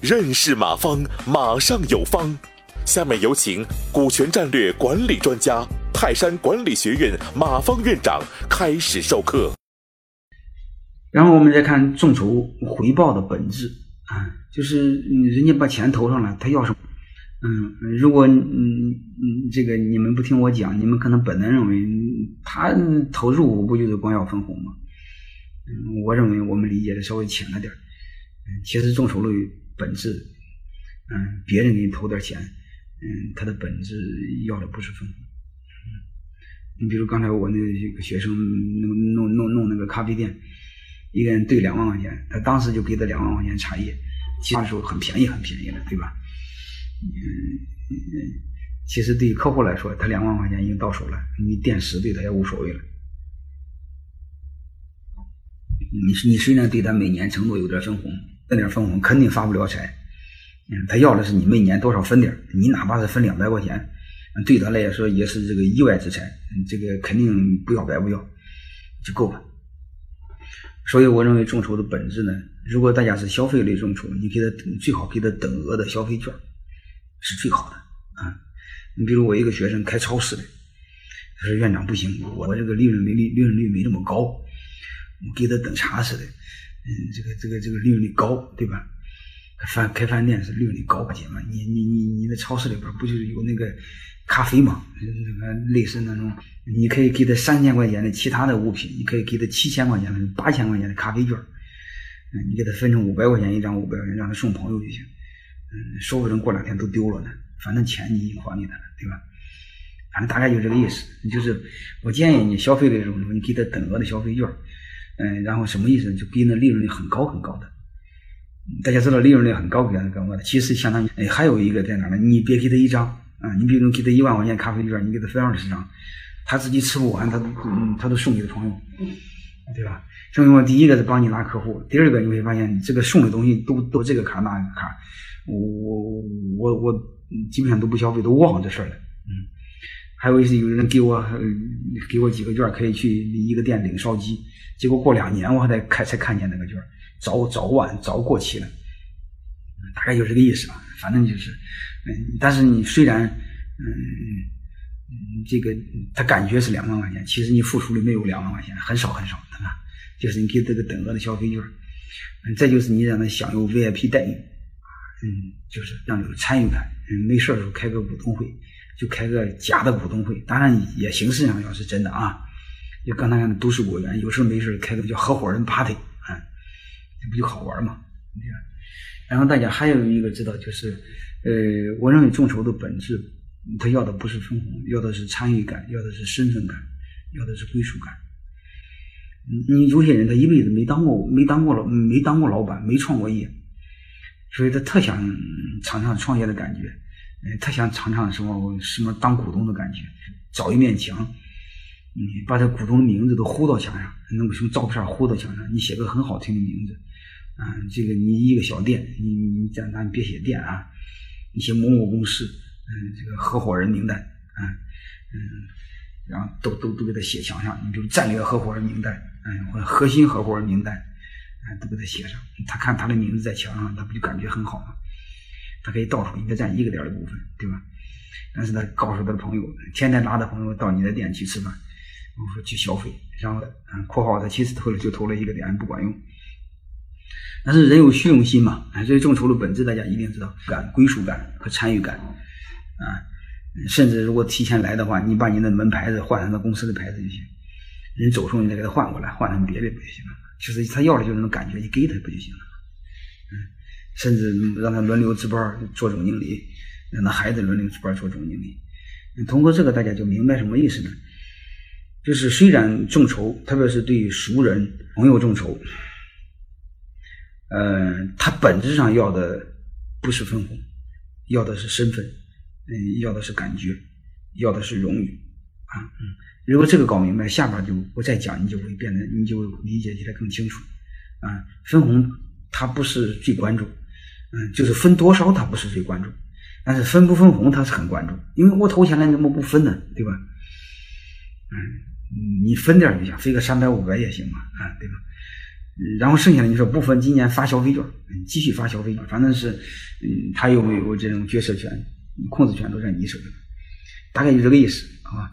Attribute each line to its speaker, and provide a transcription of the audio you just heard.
Speaker 1: 认识马方，马上有方。下面有请股权战略管理专家、泰山管理学院马方院长开始授课。
Speaker 2: 然后我们再看众筹回报的本质啊，就是人家把钱投上来，他要什么？嗯，如果嗯嗯这个你们不听我讲，你们可能本能认为他投入不就是光要分红吗？嗯，我认为我们理解的稍微浅了点嗯，其实众筹的本质，嗯，别人给你投点钱，嗯，他的本质要的不是分红。你比如刚才我那个学生弄弄弄弄那个咖啡店，一个人兑两万块钱，他当时就给他两万块钱茶叶，其他时候很便宜很便宜的，对吧？嗯嗯，其实对于客户来说，他两万块钱已经到手了，你垫十对他也无所谓了。你你虽然对他每年承诺有点分红，那点分红肯定发不了财。嗯，他要的是你每年多少分点你哪怕是分两百块钱，对他来说也是这个意外之财，这个肯定不要白不要，就够了。所以我认为众筹的本质呢，如果大家是消费类众筹，你给他最好给他等额的消费券。是最好的啊！你比如我一个学生开超市的，他说院长不行，我这个利润没利利润率没那么高，给他等茶似的，嗯，这个这个这个利润率高，对吧？饭开饭店是利润率高些嘛？你你你你在超市里边不就是有那个咖啡嘛？那个类似那种，你可以给他三千块钱的其他的物品，你可以给他七千块钱的、八千块钱的咖啡券，嗯，你给他分成五百块钱一张，五百块钱让他送朋友就行。嗯，说不定过两天都丢了呢。反正钱你已经还给他了，对吧？反正大概就这个意思。就是我建议你消费的时候，你给他等额的消费券，嗯，然后什么意思？就给那利润率很高很高的。大家知道利润率很高，给他干嘛的？其实相当于，哎，还有一个在哪呢？你别给他一张啊，你比如给他一万块钱咖啡券，你给他分二十张，他自己吃不完，他都嗯，他都送给朋友，对吧？所以我第一个是帮你拉客户，第二个你会发现这个送的东西都都这个卡那个卡。我我我基本上都不消费，都忘了这事儿了。嗯，还有一些有人给我给我几个券，可以去一个店领烧鸡，结果过两年我还得看才看见那个券，早早晚早过期了。大概就这个意思吧，反正就是，嗯，但是你虽然嗯嗯这个他感觉是两万块钱，其实你付出的没有两万块钱，很少很少，对吧？就是你给这个等额的消费券，嗯，再就是你让他享有 VIP 待遇。嗯，就是让有参与感。嗯，没事的时候开个股东会，就开个假的股东会，当然也形式上要是真的啊。就刚才看都市果园，有事没事开个叫合伙人 party，啊，这不就好玩嘛？对吧？然后大家还有一个知道，就是呃，我认为众筹的本质，他要的不是分红，要的是参与感，要的是身份感，要的是归属感。你有些人他一辈子没当过没当过老没当过老板，没创过业。所以他特想尝尝创业的感觉，嗯，特想尝尝什么什么当股东的感觉，找一面墙，嗯，把这股东的名字都糊到墙上，弄个什么照片糊到墙上，你写个很好听的名字，啊，这个你一个小店，你你咱咱别写店啊，你写某某公司，嗯，这个合伙人名单，啊，嗯，然后都都都给他写墙上，你比如战略合伙人名单，嗯，或者核心合伙人名单。都给他写上，他看他的名字在墙上，他不就感觉很好吗？他可以到处应该占一个点的部分，对吧？但是他告诉他的朋友，天天拉着朋友到你的店去吃饭，我说去消费，然后，括号他其实投了就投了一个点，不管用。但是人有虚荣心嘛，所以众筹的本质大家一定知道，感、归属感和参与感啊，甚至如果提前来的话，你把你的门牌子换成他公司的牌子就行，人走时候你再给他换过来，换成别的不就行了？就是他要的就是那种感觉，你给他不就行了？甚至让他轮流值班做总经理，让他孩子轮流值班做总经理。通过这个，大家就明白什么意思呢？就是虽然众筹，特别是对熟人、朋友众筹，呃，他本质上要的不是分红，要的是身份，嗯，要的是感觉，要的是荣誉，啊，嗯。如果这个搞明白，下边就不再讲，你就会变得，你就理解起来更清楚。啊，分红它不是最关注，嗯，就是分多少他不是最关注，但是分不分红他是很关注，因为我投钱了，你怎么不分呢？对吧？嗯，你分点就行，分个三百五百也行嘛，啊，对吧？然后剩下的你说不分今年发消费券，继续发消费券，反正是，嗯，他有没有这种决策权、控制权都在你手里，大概就这个意思啊。